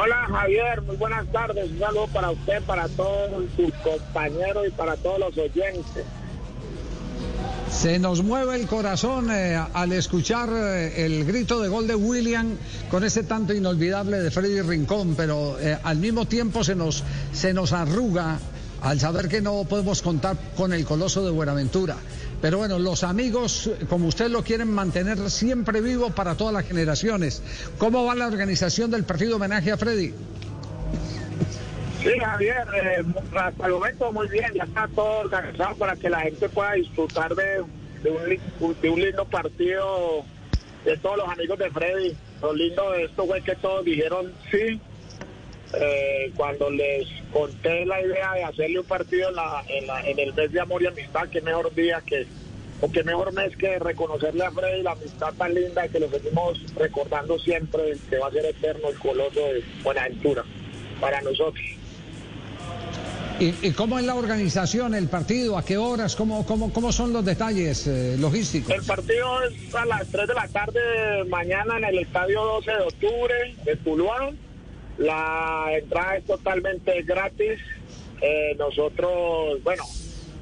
Hola Javier, muy buenas tardes. Un saludo para usted, para todos sus compañeros y para todos los oyentes. Se nos mueve el corazón eh, al escuchar eh, el grito de gol de William con ese tanto inolvidable de Freddy Rincón, pero eh, al mismo tiempo se nos, se nos arruga al saber que no podemos contar con el coloso de Buenaventura. Pero bueno, los amigos, como usted lo quieren mantener siempre vivo para todas las generaciones. ¿Cómo va la organización del partido homenaje a Freddy? Sí, Javier, eh, hasta el momento muy bien, ya está todo organizado para que la gente pueda disfrutar de, un, de un lindo partido de todos los amigos de Freddy. Lo lindo de esto fue que todos dijeron sí. Eh, cuando les conté la idea de hacerle un partido en, la, en, la- en el mes de amor y amistad, qué mejor día que, o qué mejor mes que reconocerle a Freddy la amistad tan linda que lo seguimos recordando siempre, que va a ser eterno el coloso de Buenaventura para nosotros. ¿Y, y cómo es la organización, el partido? ¿A qué horas? ¿Cómo, cómo, cómo son los detalles eh, logísticos? El partido es a las 3 de la tarde mañana en el estadio 12 de octubre de Tuluá. La entrada es totalmente gratis. Eh, nosotros, bueno,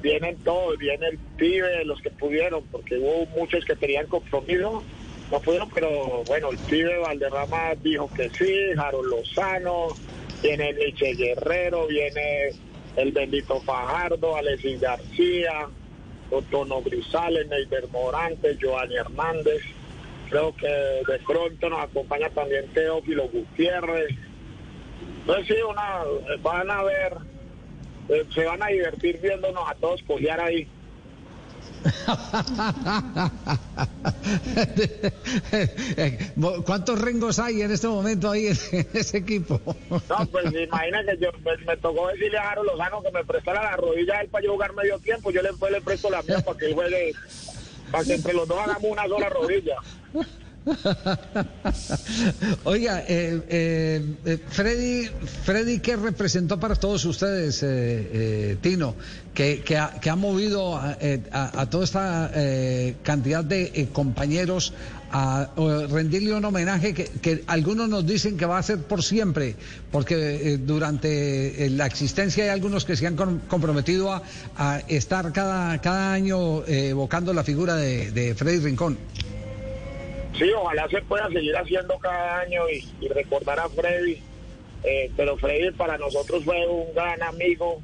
vienen todos, viene el pibe, los que pudieron, porque hubo muchos que tenían compromiso, no pudieron, pero bueno, el pibe Valderrama dijo que sí, Harold Lozano, viene Nietzsche Guerrero, viene el bendito Fajardo, Alexis García, Otono Grisales, Neider Morante, Giovanni Hernández. Creo que de pronto nos acompaña también Teófilo Gutiérrez. Entonces sí, una, van a ver, eh, se van a divertir viéndonos a todos cojear ahí. ¿Cuántos rengos hay en este momento ahí en ese equipo? No, pues imagínate, yo pues, me tocó decirle a Harold Lozano que me prestara la rodilla a él para yo jugar medio tiempo. Yo le, pues, le presto la mía para que juegue, para que entre los dos hagamos una sola rodilla. Oiga, eh, eh, eh, Freddy, Freddy, ¿qué representó para todos ustedes, eh, eh, Tino? Que, que, ha, ha movido a, eh, a- a toda esta cantidad de compañeros a rendirle un homenaje que, que algunos nos dicen que va a ser por siempre, porque durante la existencia hay algunos que se han com- comprometido a, a estar cada, cada año evocando la figura de, de Freddy Rincón. Sí, ojalá se pueda seguir haciendo cada año y, recordar a Freddy. Eh, pero Freddy para nosotros fue un gran amigo,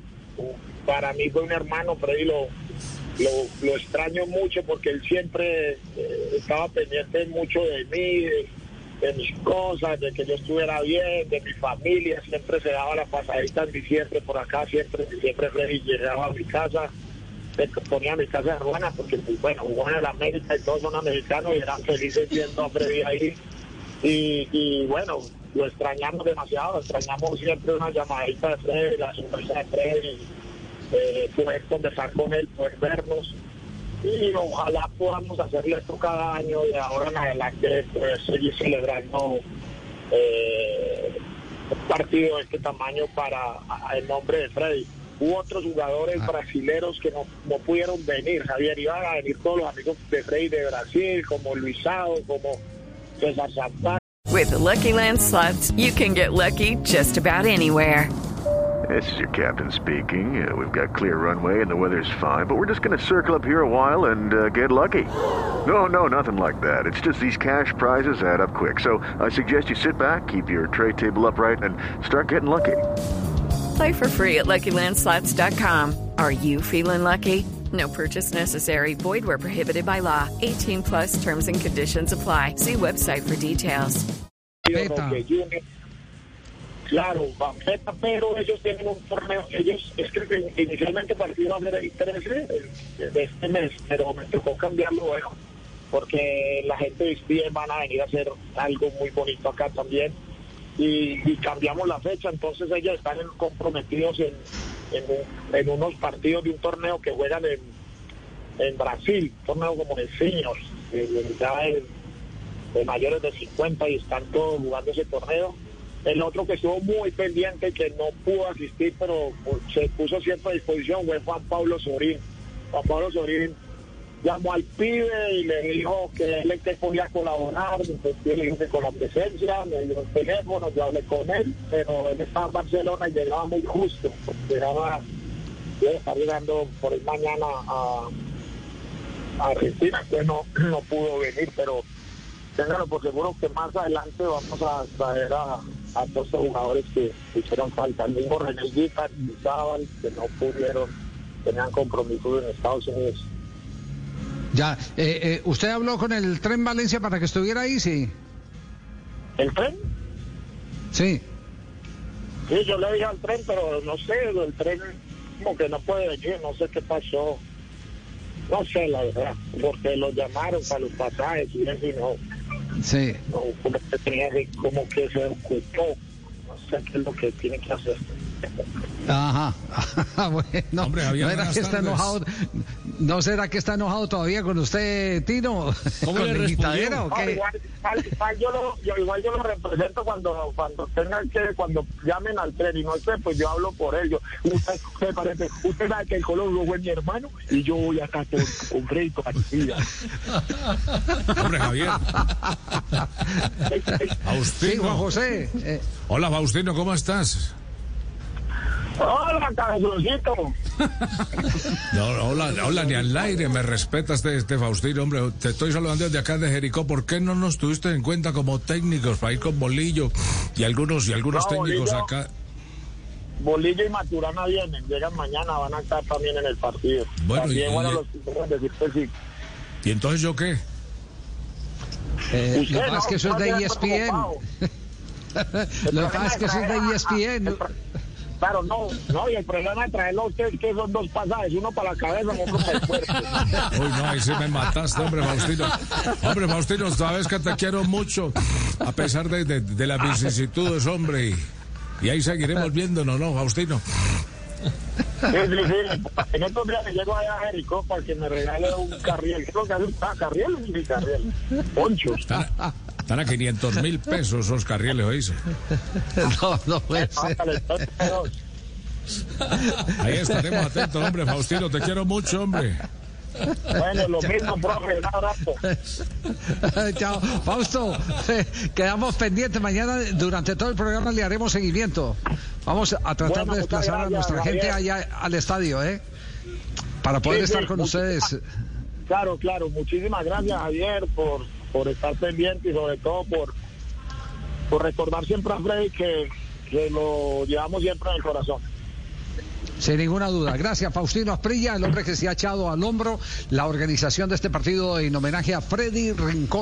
para mí fue un hermano. Freddy lo, lo, lo extraño mucho porque él siempre eh, estaba pendiente mucho de mí, de, mis cosas, de que yo estuviera bien, de mi familia. Siempre se daba la pasadita en diciembre por acá, siempre diciembre Freddy llegaba a mi casa se ponía mi casa de Ruana porque pues, bueno jugó en el América y todos son mexicanos y eran felices viendo a Freddy ahí y, y bueno lo extrañamos demasiado extrañamos siempre una llamadita de Freddy la sonrisa de Freddy eh, poder conversar con él poder vernos y ojalá podamos hacerle esto cada año de ahora en adelante pues seguir celebrando eh, un partido de este tamaño para en nombre de Freddy. Hubo otros jugadores brasileros que no, no pudieron venir, Javier, iban a venir todos los amigos de Freddy de Brasil, como Luisado, como César Santana. With the Lucky Land slots, you can get lucky just about anywhere. This is your captain speaking. Uh, we've got clear runway and the weather's fine, but we're just going to circle up here a while and uh, get lucky. No, no, nothing like that. It's just these cash prizes add up quick. So I suggest you sit back, keep your tray table upright, and start getting lucky. Play for free at LuckyLandSlots.com. Are you feeling lucky? No purchase necessary. Void where prohibited by law. 18 plus terms and conditions apply. See website for details. Beta. Boca Juniors. Claro, Beta, pero ellos tienen un torneo, ellos, es que inicialmente el partido iba a ser el 13 de de este mes, pero me tocó cambiarlo, bueno, porque la gente de van a venir a hacer algo muy bonito acá también. Y, y cambiamos la fecha, entonces ellos están comprometidos en, en, un- en unos partidos de un torneo que juegan en, en Brasil, torneo como de seniors, de, de mayores de 50 y están todos jugando ese torneo. El otro que estuvo muy pendiente y que no pudo asistir, pero se puso siempre a disposición fue Juan Pablo Sorín. Juan Pablo Sorín llamó al pibe y le dijo que él que podía colaborar, entonces yo le dije que con la presencia, me dio el teléfono, yo hablé con él, pero él estaba en Barcelona y llegaba muy justo, porque llegaba, debe estar llegando por el mañana a, Argentina, entonces no, no pudo venir, pero ténganlo por seguro que más adelante vamos a traer a, a todos estos jugadores que hicieron falta, el mismo René Zabal, que no pudieron, tenían compromisos en Estados Unidos. Ya, eh, eh, ¿usted habló con el tren Valencia para que estuviera ahí? Sí. ¿El tren? Sí. Sí, yo le dije al tren, pero no sé, el tren como que no puede venir, no sé qué pasó. No sé, la verdad, porque lo llamaron para los pasajes y eso, y no, Sí. no, como que tenía que- como que se ocupó. No sé qué es lo que tiene que hacer. Ajá. bueno, Hombre, Javier, ¿no era que está enojado? ¿No será que está enojado todavía con usted, Tino? ¿Cómo ¿Con le respondió? No, igual, igual- igual yo lo, yo- igual yo lo represento cuando cuando tengan que, cuando llamen al tren y no sé, pues yo hablo por él. Yo, usted, usted parece, usted sabe que el Colombo fue mi hermano y yo voy acá con, con crédito García. Hombre, Javier. Sí, Faustino. Juan José. eh, Hola, Faustino, ¿cómo estás? Hola, cabezoncito. No, hola, hola, ni al aire, me respeta este, este Faustino, hombre. Te estoy saludando desde acá de Jericó. ¿Por qué no nos tuviste en cuenta como técnicos para ir con Bolillo y algunos, y algunos No, técnicos Bolillo. acá? Bolillo y Maturana vienen, llegan mañana, van a estar también en el partido. Bueno, también, y- bueno, y- los sí. ¿Y entonces yo qué? eh, Usted lo que pasa es no, que eso es de E ESPN. preocupado. Lo que pasa es que eso es de E El ESPN. Claro, no, no, y el problema de traerlo a usted es que son dos pasajes, uno para la cabeza y otro para el cuerpo. Uy, no, ahí sí me mataste, hombre, Faustino. Hombre, Faustino, sabes que te quiero mucho, a pesar de, de- de las vicisitudes, hombre. Y, y ahí seguiremos viéndonos, ¿no, Faustino? Sí, sí, sí. En estos días me llego allá a Jericó para que me regale un carriel. ¿Qué es lo que hace? Ah, carriel y mi carriel. Ponchos. Están, a- están a 500 mil pesos esos carriles, ¿oíste? No, no puede ser. Pásale, dos. Ahí estaremos atentos, hombre. Faustino, te quiero mucho, hombre. Bueno, lo mismo, profe. Un abrazo. Chao. Fausto, quedamos pendientes. Mañana, durante todo el programa, le haremos seguimiento. Vamos a tratar Bueno, de desplazar a gracias, nuestra gente allá al estadio, ¿eh? Para poder Sí, sí, estar con muchas- ustedes. Claro, claro. Muchísimas gracias, Javier, por, por estar pendiente y sobre todo por, por recordar siempre a Freddy que, que lo llevamos siempre en el corazón. Sin ninguna duda. Gracias, Faustino Asprilla, el hombre que se ha echado al hombro la organización de este partido en homenaje a Freddy Rincón.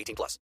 18 plus.